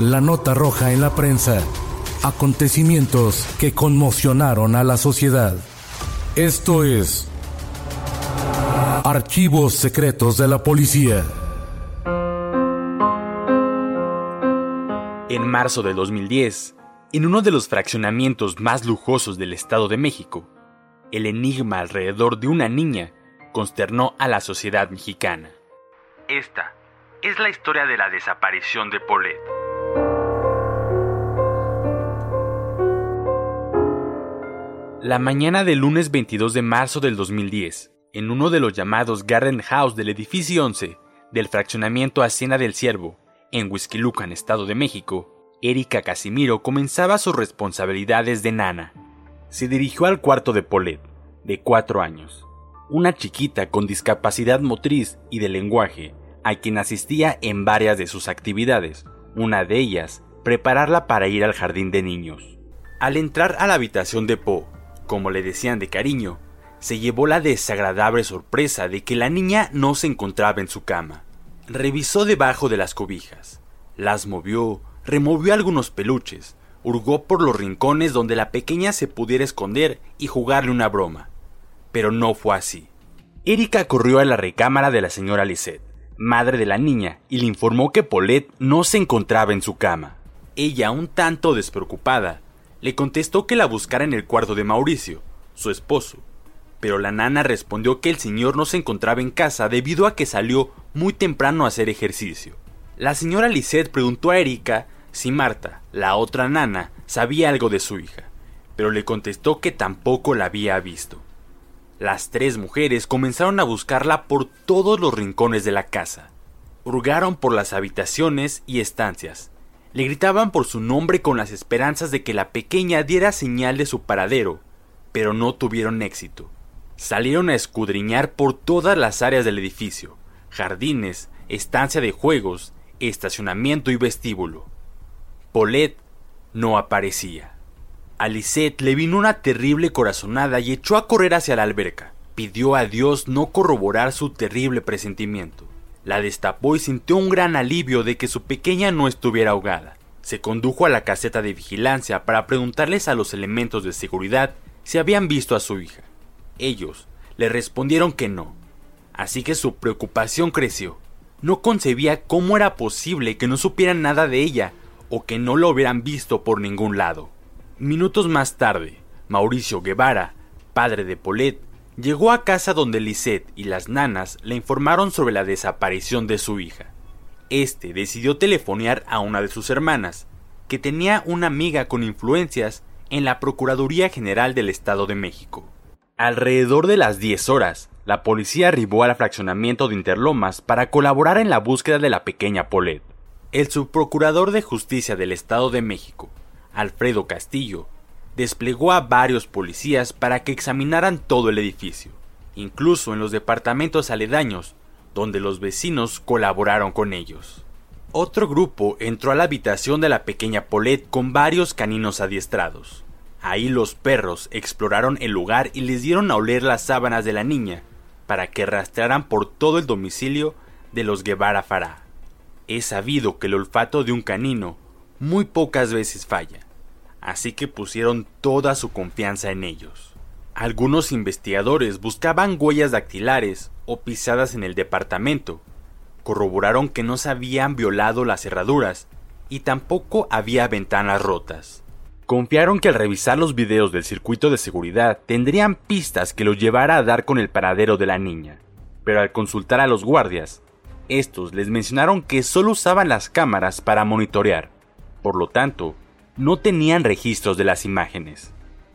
La nota roja en la prensa. Acontecimientos que conmocionaron a la sociedad. Esto es Archivos Secretos de la Policía. En marzo de 2010, en uno de los fraccionamientos más lujosos del Estado de México, el enigma alrededor de una niña consternó a la sociedad mexicana. Esta es la historia de la desaparición de Paulette. La mañana del lunes 22 de marzo del 2010, en uno de los llamados Garden House del edificio 11 del fraccionamiento Hacienda del Ciervo, en Huizquilucan, Estado de México, Erika Casimiro comenzaba sus responsabilidades de nana. Se dirigió al cuarto de Paulette, de cuatro años, una chiquita con discapacidad motriz y de lenguaje, a quien asistía en varias de sus actividades, una de ellas, prepararla para ir al jardín de niños. Al entrar a la habitación de Poe, como le decían de cariño, se llevó la desagradable sorpresa de que la niña no se encontraba en su cama. Revisó debajo de las cobijas, las movió, removió algunos peluches, hurgó por los rincones donde la pequeña se pudiera esconder y jugarle una broma. Pero no fue así. Erika corrió a la recámara de la señora Lisette, madre de la niña, y le informó que Paulette no se encontraba en su cama. Ella, un tanto despreocupada, le contestó que la buscara en el cuarto de Mauricio, su esposo, pero la nana respondió que el señor no se encontraba en casa debido a que salió muy temprano a hacer ejercicio. La señora Lisette preguntó a Erika si Marta, la otra nana, sabía algo de su hija, pero le contestó que tampoco la había visto. Las tres mujeres comenzaron a buscarla por todos los rincones de la casa. Hurgaron por las habitaciones y estancias, le gritaban por su nombre con las esperanzas de que la pequeña diera señal de su paradero, pero no tuvieron éxito. Salieron a escudriñar por todas las áreas del edificio, jardines, estancia de juegos, estacionamiento y vestíbulo. Paulette no aparecía. A Lisette le vino una terrible corazonada y echó a correr hacia la alberca. Pidió a Dios no corroborar su terrible presentimiento. La destapó y sintió un gran alivio de que su pequeña no estuviera ahogada. Se condujo a la caseta de vigilancia para preguntarles a los elementos de seguridad si habían visto a su hija. Ellos le respondieron que no. Así que su preocupación creció. No concebía cómo era posible que no supieran nada de ella o que no lo hubieran visto por ningún lado. Minutos más tarde, Mauricio Guevara, padre de Paulette, Llegó a casa donde Lisette y las nanas le informaron sobre la desaparición de su hija. Este decidió telefonear a una de sus hermanas, que tenía una amiga con influencias en la Procuraduría General del Estado de México. Alrededor de las 10 horas, la policía arribó al fraccionamiento de Interlomas para colaborar en la búsqueda de la pequeña Paulette. El subprocurador de justicia del Estado de México, Alfredo Castillo, desplegó a varios policías para que examinaran todo el edificio, incluso en los departamentos aledaños, donde los vecinos colaboraron con ellos. Otro grupo entró a la habitación de la pequeña Paulette con varios caninos adiestrados. Ahí los perros exploraron el lugar y les dieron a oler las sábanas de la niña, para que rastrearan por todo el domicilio de los Guevara Fará. Es sabido que el olfato de un canino muy pocas veces falla así que pusieron toda su confianza en ellos. Algunos investigadores buscaban huellas dactilares o pisadas en el departamento. Corroboraron que no se habían violado las cerraduras y tampoco había ventanas rotas. Confiaron que al revisar los videos del circuito de seguridad tendrían pistas que los llevara a dar con el paradero de la niña. Pero al consultar a los guardias, estos les mencionaron que solo usaban las cámaras para monitorear. Por lo tanto, no tenían registros de las imágenes.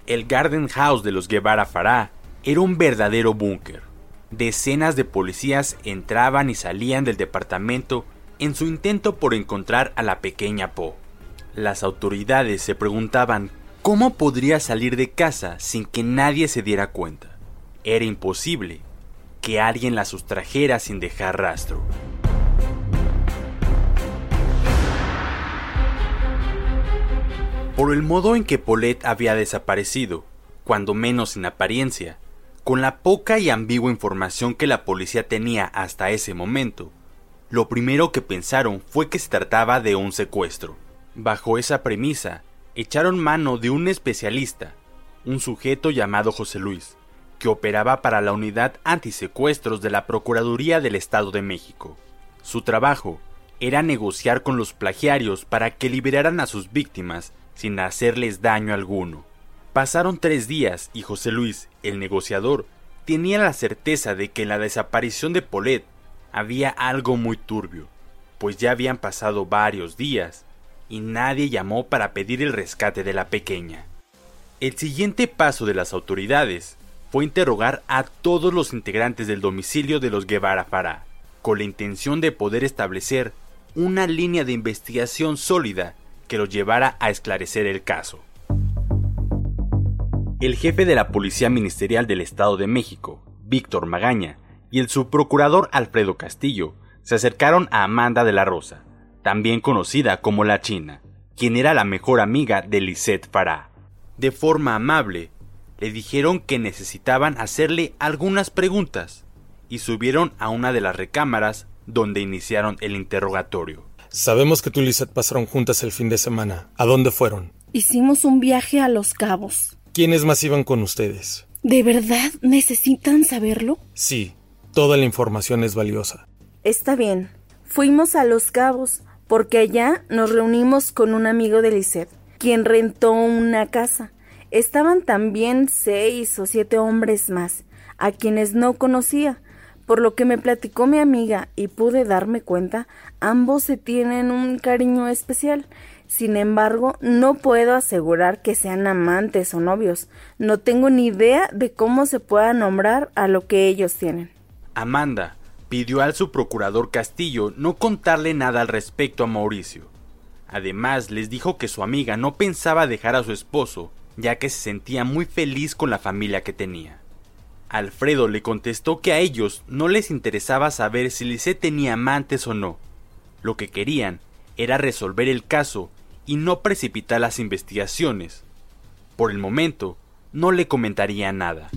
El Garden House de los Guevara Farah era un verdadero búnker. Decenas de policías entraban y salían del departamento en su intento por encontrar a la pequeña Po. Las autoridades se preguntaban cómo podría salir de casa sin que nadie se diera cuenta. Era imposible que alguien la sustrajera sin dejar rastro. Por el modo en que Paulette había desaparecido, cuando menos en apariencia, con la poca y ambigua información que la policía tenía hasta ese momento, lo primero que pensaron fue que se trataba de un secuestro. Bajo esa premisa, echaron mano de un especialista, un sujeto llamado José Luis, que operaba para la unidad antisecuestros de la Procuraduría del Estado de México. Su trabajo era negociar con los plagiarios para que liberaran a sus víctimas sin hacerles daño alguno. Pasaron tres días y José Luis, el negociador, tenía la certeza de que en la desaparición de Polet había algo muy turbio, pues ya habían pasado varios días y nadie llamó para pedir el rescate de la pequeña. El siguiente paso de las autoridades fue interrogar a todos los integrantes del domicilio de los Guevara Farah, con la intención de poder establecer una línea de investigación sólida que los llevara a esclarecer el caso. El jefe de la Policía Ministerial del Estado de México, Víctor Magaña, y el subprocurador Alfredo Castillo se acercaron a Amanda de la Rosa, también conocida como la China, quien era la mejor amiga de Lisette Farah. De forma amable, le dijeron que necesitaban hacerle algunas preguntas y subieron a una de las recámaras donde iniciaron el interrogatorio. Sabemos que tú y Lisette pasaron juntas el fin de semana. ¿A dónde fueron? Hicimos un viaje a Los Cabos. ¿Quiénes más iban con ustedes? ¿De verdad necesitan saberlo? Sí, toda la información es valiosa. Está bien. Fuimos a Los Cabos porque allá nos reunimos con un amigo de Lisette, quien rentó una casa. Estaban también seis o siete hombres más, a quienes no conocía. Por lo que me platicó mi amiga y pude darme cuenta, ambos se tienen un cariño especial. Sin embargo, no puedo asegurar que sean amantes o novios. No tengo ni idea de cómo se pueda nombrar a lo que ellos tienen. Amanda, pidió al subprocurador Castillo no contarle nada al respecto a Mauricio. Además, les dijo que su amiga no pensaba dejar a su esposo, ya que se sentía muy feliz con la familia que tenía. Alfredo le contestó que a ellos no les interesaba saber si Lisette tenía amantes o no. Lo que querían era resolver el caso y no precipitar las investigaciones. Por el momento, no le comentaría nada.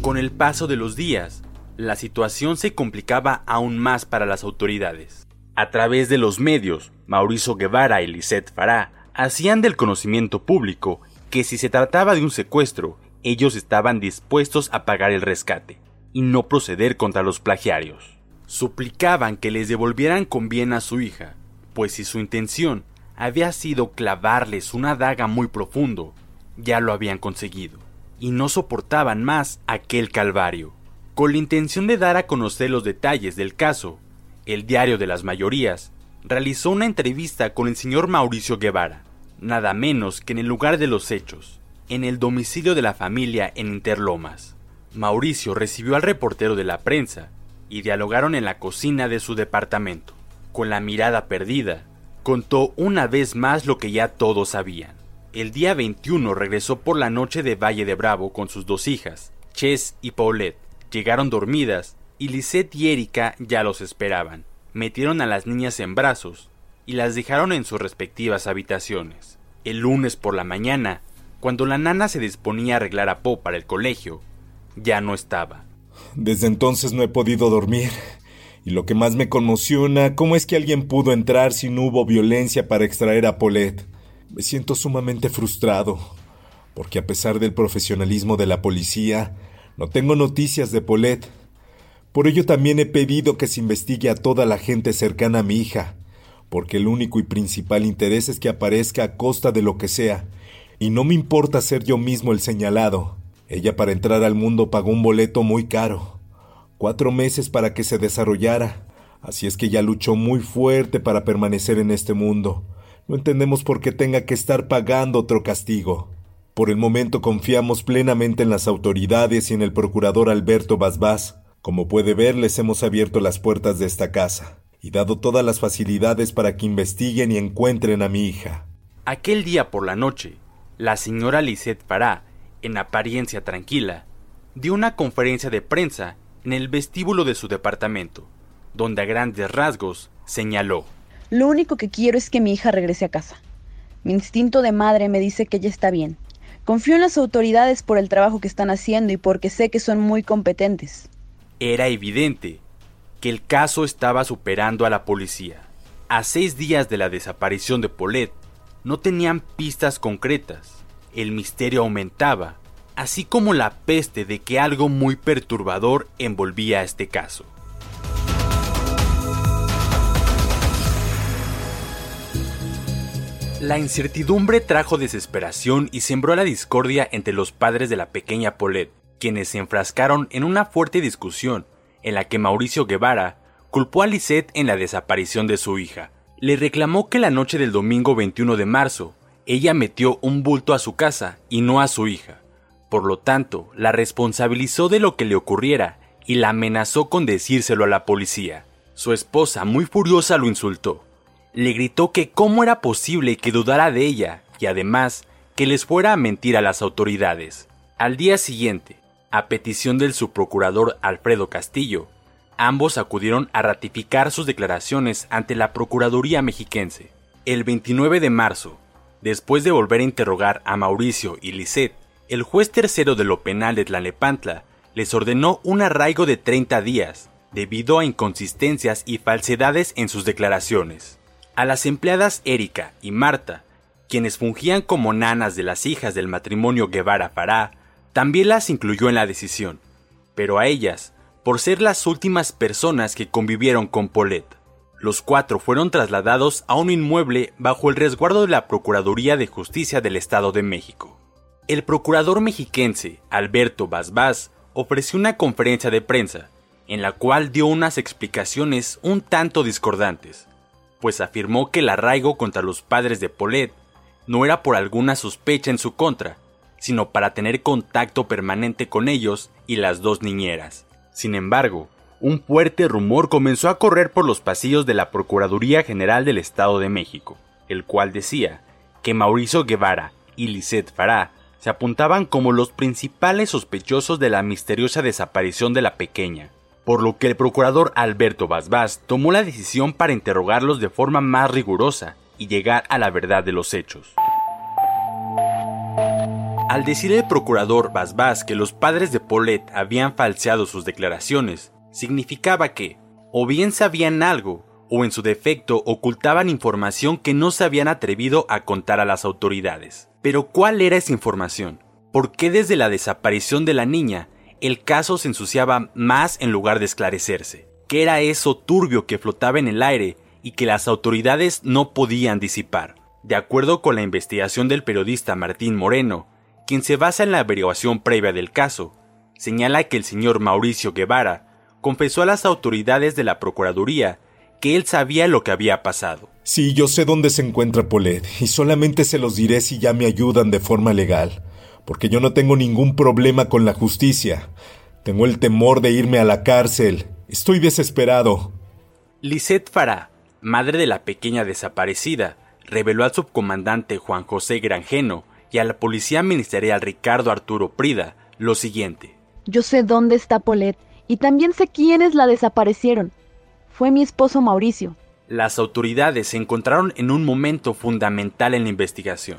Con el paso de los días, la situación se complicaba aún más para las autoridades. A través de los medios, Mauricio Guevara y Lisette Farah hacían del conocimiento público que si se trataba de un secuestro, ellos estaban dispuestos a pagar el rescate y no proceder contra los plagiarios. Suplicaban que les devolvieran con bien a su hija, pues si su intención había sido clavarles una daga muy profundo, ya lo habían conseguido y no soportaban más aquel calvario. Con la intención de dar a conocer los detalles del caso, el diario de las mayorías realizó una entrevista con el señor Mauricio Guevara, nada menos que en el lugar de los hechos, en el domicilio de la familia en Interlomas. Mauricio recibió al reportero de la prensa y dialogaron en la cocina de su departamento. Con la mirada perdida, contó una vez más lo que ya todos sabían. El día 21 regresó por la noche de Valle de Bravo con sus dos hijas, Chess y Paulette. Llegaron dormidas y Lisette y Erika ya los esperaban. Metieron a las niñas en brazos y las dejaron en sus respectivas habitaciones. El lunes por la mañana, cuando la nana se disponía a arreglar a Po para el colegio, ya no estaba. Desde entonces no he podido dormir. Y lo que más me conmociona, ¿cómo es que alguien pudo entrar si no hubo violencia para extraer a Paulette? Me siento sumamente frustrado, porque a pesar del profesionalismo de la policía, no tengo noticias de Paulette. Por ello también he pedido que se investigue a toda la gente cercana a mi hija, porque el único y principal interés es que aparezca a costa de lo que sea, y no me importa ser yo mismo el señalado. Ella para entrar al mundo pagó un boleto muy caro, cuatro meses para que se desarrollara, así es que ya luchó muy fuerte para permanecer en este mundo. No entendemos por qué tenga que estar pagando otro castigo. Por el momento confiamos plenamente en las autoridades y en el procurador Alberto Basbás. Como puede ver, les hemos abierto las puertas de esta casa y dado todas las facilidades para que investiguen y encuentren a mi hija. Aquel día por la noche, la señora Lisette Farah, en apariencia tranquila, dio una conferencia de prensa en el vestíbulo de su departamento, donde a grandes rasgos señaló lo único que quiero es que mi hija regrese a casa. Mi instinto de madre me dice que ella está bien. Confío en las autoridades por el trabajo que están haciendo y porque sé que son muy competentes. Era evidente que el caso estaba superando a la policía. A seis días de la desaparición de Paulette, no tenían pistas concretas. El misterio aumentaba, así como la peste de que algo muy perturbador envolvía a este caso. La incertidumbre trajo desesperación y sembró la discordia entre los padres de la pequeña Paulette, quienes se enfrascaron en una fuerte discusión en la que Mauricio Guevara culpó a Lisette en la desaparición de su hija. Le reclamó que la noche del domingo 21 de marzo ella metió un bulto a su casa y no a su hija. Por lo tanto, la responsabilizó de lo que le ocurriera y la amenazó con decírselo a la policía. Su esposa, muy furiosa, lo insultó le gritó que cómo era posible que dudara de ella y además que les fuera a mentir a las autoridades. Al día siguiente, a petición del subprocurador Alfredo Castillo, ambos acudieron a ratificar sus declaraciones ante la Procuraduría mexiquense. El 29 de marzo, después de volver a interrogar a Mauricio y Lisette, el juez tercero de lo penal de Tlalnepantla les ordenó un arraigo de 30 días, debido a inconsistencias y falsedades en sus declaraciones. A las empleadas Erika y Marta, quienes fungían como nanas de las hijas del matrimonio Guevara Fará, también las incluyó en la decisión, pero a ellas, por ser las últimas personas que convivieron con Paulette. Los cuatro fueron trasladados a un inmueble bajo el resguardo de la Procuraduría de Justicia del Estado de México. El procurador mexiquense, Alberto Basbás, ofreció una conferencia de prensa, en la cual dio unas explicaciones un tanto discordantes pues afirmó que el arraigo contra los padres de Paulette no era por alguna sospecha en su contra, sino para tener contacto permanente con ellos y las dos niñeras. Sin embargo, un fuerte rumor comenzó a correr por los pasillos de la Procuraduría General del Estado de México, el cual decía que Mauricio Guevara y Lisette Farah se apuntaban como los principales sospechosos de la misteriosa desaparición de la pequeña, por lo que el procurador Alberto Basbás tomó la decisión para interrogarlos de forma más rigurosa y llegar a la verdad de los hechos. Al decir el procurador Basbás que los padres de Paulette habían falseado sus declaraciones, significaba que, o bien sabían algo, o en su defecto ocultaban información que no se habían atrevido a contar a las autoridades. Pero ¿cuál era esa información? ¿Por qué desde la desaparición de la niña el caso se ensuciaba más en lugar de esclarecerse. ¿Qué era eso turbio que flotaba en el aire y que las autoridades no podían disipar? De acuerdo con la investigación del periodista Martín Moreno, quien se basa en la averiguación previa del caso, señala que el señor Mauricio Guevara confesó a las autoridades de la Procuraduría que él sabía lo que había pasado. Sí, yo sé dónde se encuentra Polet, y solamente se los diré si ya me ayudan de forma legal porque yo no tengo ningún problema con la justicia. Tengo el temor de irme a la cárcel. Estoy desesperado. Lisette Farah, madre de la pequeña desaparecida, reveló al subcomandante Juan José Granjeno y a la policía ministerial Ricardo Arturo Prida lo siguiente. Yo sé dónde está Polet y también sé quiénes la desaparecieron. Fue mi esposo Mauricio. Las autoridades se encontraron en un momento fundamental en la investigación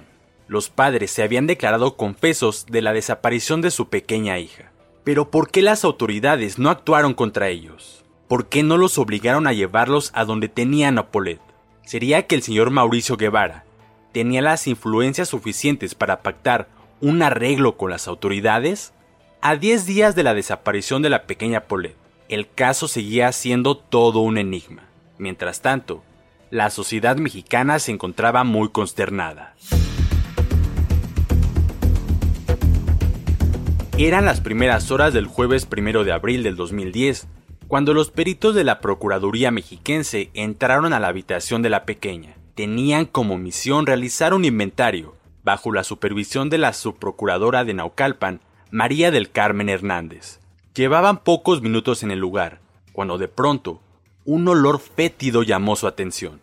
los padres se habían declarado confesos de la desaparición de su pequeña hija. Pero ¿por qué las autoridades no actuaron contra ellos? ¿Por qué no los obligaron a llevarlos a donde tenían a Paulette? ¿Sería que el señor Mauricio Guevara, tenía las influencias suficientes para pactar un arreglo con las autoridades? A 10 días de la desaparición de la pequeña Paulette, el caso seguía siendo todo un enigma. Mientras tanto, la sociedad mexicana se encontraba muy consternada. Eran las primeras horas del jueves 1 de abril del 2010, cuando los peritos de la Procuraduría mexiquense entraron a la habitación de la pequeña. Tenían como misión realizar un inventario, bajo la supervisión de la subprocuradora de Naucalpan, María del Carmen Hernández. Llevaban pocos minutos en el lugar, cuando de pronto un olor fétido llamó su atención.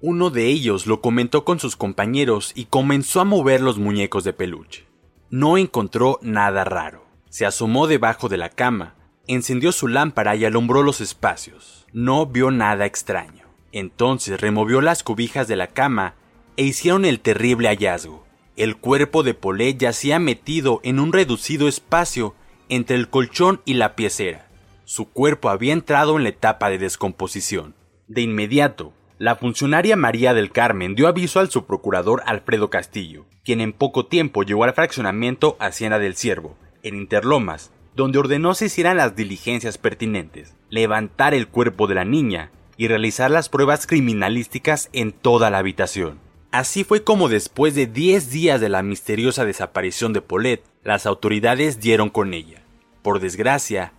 Uno de ellos lo comentó con sus compañeros y comenzó a mover los muñecos de peluche. No encontró nada raro. Se asomó debajo de la cama, encendió su lámpara y alumbró los espacios. No vio nada extraño. Entonces removió las cobijas de la cama e hicieron el terrible hallazgo. El cuerpo de Polet yacía metido en un reducido espacio entre el colchón y la piecera. Su cuerpo había entrado en la etapa de descomposición. De inmediato, la funcionaria María del Carmen dio aviso al subprocurador Alfredo Castillo, quien en poco tiempo llegó al fraccionamiento Hacienda del Ciervo, en Interlomas, donde ordenó se hicieran las diligencias pertinentes, levantar el cuerpo de la niña y realizar las pruebas criminalísticas en toda la habitación. Así fue como después de 10 días de la misteriosa desaparición de Paulette, las autoridades dieron con ella. Por desgracia,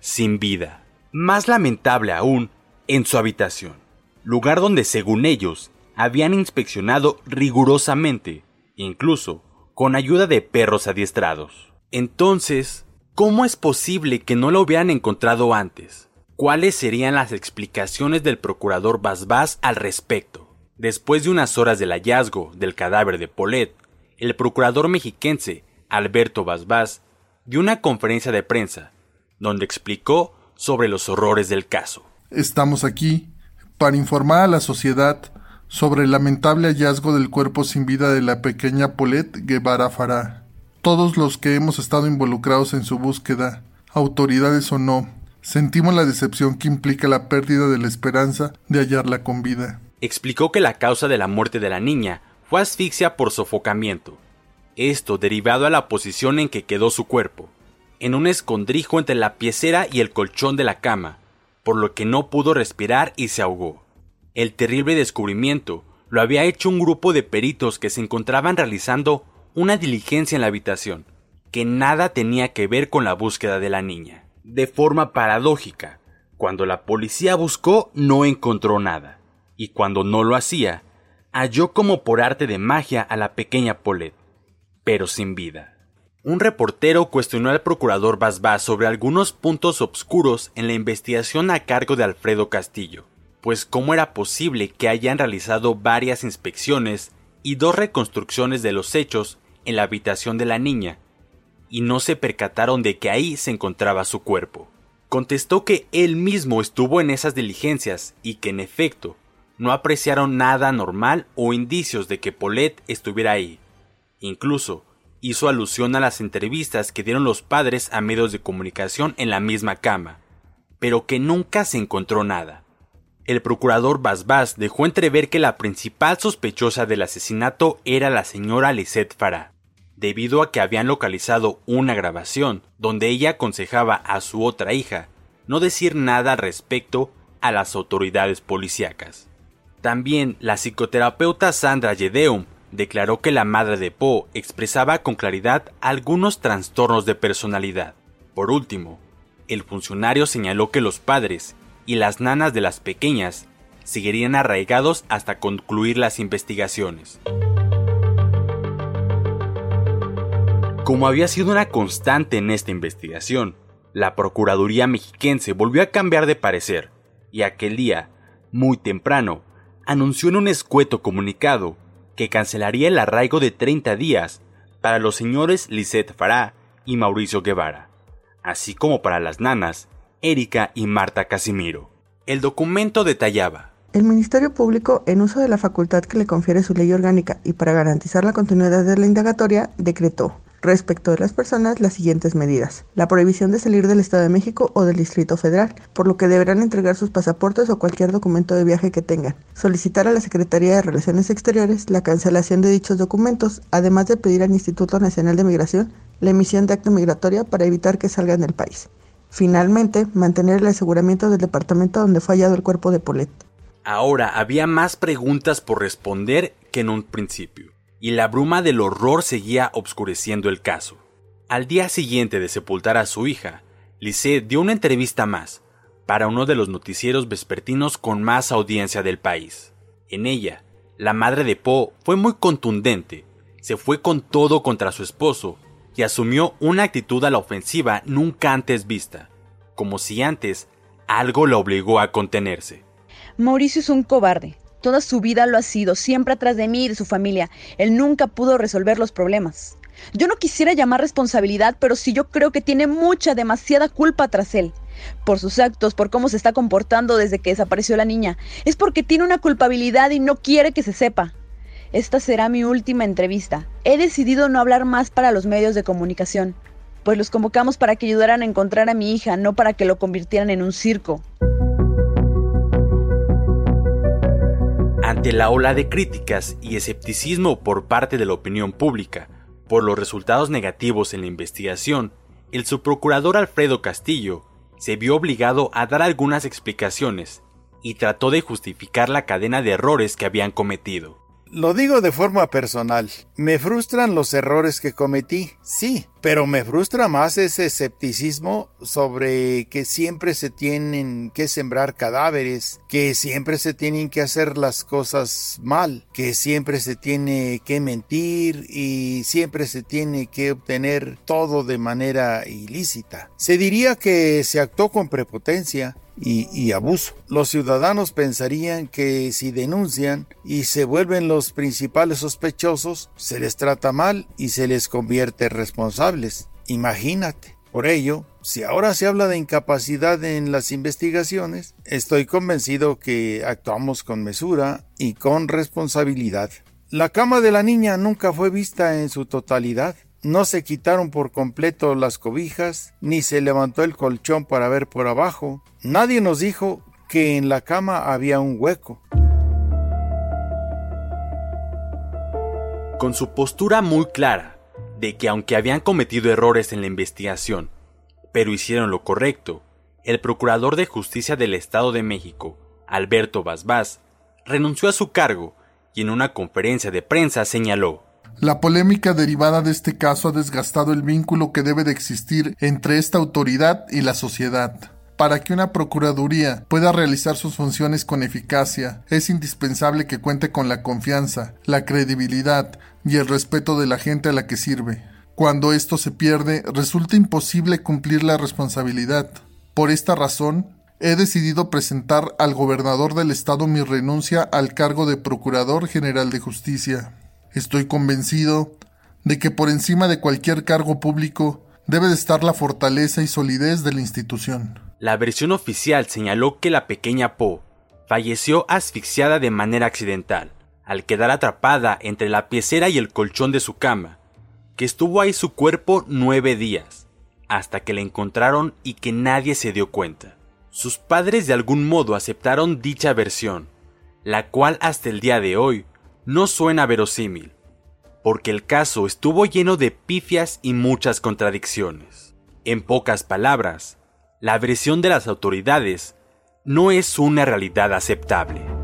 sin vida. Más lamentable aún, en su habitación, lugar donde según ellos habían inspeccionado rigurosamente, incluso con ayuda de perros adiestrados. Entonces, ¿cómo es posible que no lo hubieran encontrado antes? ¿Cuáles serían las explicaciones del procurador Basbás al respecto? Después de unas horas del hallazgo del cadáver de Polet, el procurador mexiquense Alberto Basbás dio una conferencia de prensa donde explicó sobre los horrores del caso. Estamos aquí para informar a la sociedad sobre el lamentable hallazgo del cuerpo sin vida de la pequeña Polet Guevara Fará. Todos los que hemos estado involucrados en su búsqueda, autoridades o no, sentimos la decepción que implica la pérdida de la esperanza de hallarla con vida explicó que la causa de la muerte de la niña fue asfixia por sofocamiento, esto derivado a la posición en que quedó su cuerpo, en un escondrijo entre la piecera y el colchón de la cama, por lo que no pudo respirar y se ahogó. El terrible descubrimiento lo había hecho un grupo de peritos que se encontraban realizando una diligencia en la habitación, que nada tenía que ver con la búsqueda de la niña. De forma paradójica, cuando la policía buscó no encontró nada y cuando no lo hacía, halló como por arte de magia a la pequeña Paulette, pero sin vida. Un reportero cuestionó al procurador Basbás sobre algunos puntos obscuros en la investigación a cargo de Alfredo Castillo, pues cómo era posible que hayan realizado varias inspecciones y dos reconstrucciones de los hechos en la habitación de la niña, y no se percataron de que ahí se encontraba su cuerpo. Contestó que él mismo estuvo en esas diligencias y que en efecto no apreciaron nada normal o indicios de que Paulette estuviera ahí. Incluso hizo alusión a las entrevistas que dieron los padres a medios de comunicación en la misma cama, pero que nunca se encontró nada. El procurador Basbás dejó entrever que la principal sospechosa del asesinato era la señora Lisette Farah, debido a que habían localizado una grabación donde ella aconsejaba a su otra hija no decir nada respecto a las autoridades policíacas. También la psicoterapeuta Sandra Yedeum declaró que la madre de Poe expresaba con claridad algunos trastornos de personalidad. Por último, el funcionario señaló que los padres y las nanas de las pequeñas seguirían arraigados hasta concluir las investigaciones. Como había sido una constante en esta investigación, la Procuraduría mexiquense volvió a cambiar de parecer, y aquel día, muy temprano, anunció en un escueto comunicado que cancelaría el arraigo de 30 días para los señores Lisette Farah y Mauricio Guevara, así como para las nanas Erika y Marta Casimiro. El documento detallaba el Ministerio Público, en uso de la facultad que le confiere su ley orgánica y para garantizar la continuidad de la indagatoria, decretó Respecto de las personas, las siguientes medidas. La prohibición de salir del Estado de México o del Distrito Federal, por lo que deberán entregar sus pasaportes o cualquier documento de viaje que tengan. Solicitar a la Secretaría de Relaciones Exteriores la cancelación de dichos documentos, además de pedir al Instituto Nacional de Migración la emisión de acta migratoria para evitar que salgan del país. Finalmente, mantener el aseguramiento del departamento donde fue hallado el cuerpo de Polet. Ahora había más preguntas por responder que en un principio, y la bruma del horror seguía obscureciendo el caso. Al día siguiente de sepultar a su hija, Lisette dio una entrevista más para uno de los noticieros vespertinos con más audiencia del país. En ella, la madre de Poe fue muy contundente, se fue con todo contra su esposo y asumió una actitud a la ofensiva nunca antes vista, como si antes algo la obligó a contenerse. Mauricio es un cobarde. Toda su vida lo ha sido, siempre atrás de mí y de su familia. Él nunca pudo resolver los problemas. Yo no quisiera llamar responsabilidad, pero sí yo creo que tiene mucha, demasiada culpa tras él. Por sus actos, por cómo se está comportando desde que desapareció la niña. Es porque tiene una culpabilidad y no quiere que se sepa. Esta será mi última entrevista. He decidido no hablar más para los medios de comunicación, pues los convocamos para que ayudaran a encontrar a mi hija, no para que lo convirtieran en un circo. Ante la ola de críticas y escepticismo por parte de la opinión pública por los resultados negativos en la investigación, el subprocurador Alfredo Castillo se vio obligado a dar algunas explicaciones y trató de justificar la cadena de errores que habían cometido. Lo digo de forma personal. Me frustran los errores que cometí, sí, pero me frustra más ese escepticismo sobre que siempre se tienen que sembrar cadáveres, que siempre se tienen que hacer las cosas mal, que siempre se tiene que mentir y siempre se tiene que obtener todo de manera ilícita. Se diría que se actuó con prepotencia, y, abuso. Los ciudadanos pensarían que si denuncian y se vuelven los principales sospechosos, se les trata mal y se les convierte responsables. Imagínate. Por ello, si ahora se habla de incapacidad en las investigaciones, estoy convencido que actuamos con mesura y con responsabilidad. La cama de la niña nunca fue vista en su totalidad. No se quitaron por completo las cobijas, ni se levantó el colchón para ver por abajo. Nadie nos dijo que en la cama había un hueco. Con su postura muy clara de que aunque habían cometido errores en la investigación, pero hicieron lo correcto, el Procurador de Justicia del Estado de México, Alberto Basbás, renunció a su cargo y en una conferencia de prensa señaló la polémica derivada de este caso ha desgastado el vínculo que debe de existir entre esta autoridad y la sociedad. Para que una Procuraduría pueda realizar sus funciones con eficacia, es indispensable que cuente con la confianza, la credibilidad y el respeto de la gente a la que sirve. Cuando esto se pierde, resulta imposible cumplir la responsabilidad. Por esta razón, he decidido presentar al gobernador del estado mi renuncia al cargo de Procurador General de Justicia. Estoy convencido de que por encima de cualquier cargo público debe de estar la fortaleza y solidez de la institución. La versión oficial señaló que la pequeña Po falleció asfixiada de manera accidental, al quedar atrapada entre la piecera y el colchón de su cama, que estuvo ahí su cuerpo nueve días, hasta que la encontraron y que nadie se dio cuenta. Sus padres de algún modo aceptaron dicha versión, la cual hasta el día de hoy no suena verosímil, porque el caso estuvo lleno de pifias y muchas contradicciones. En pocas palabras, la versión de las autoridades no es una realidad aceptable.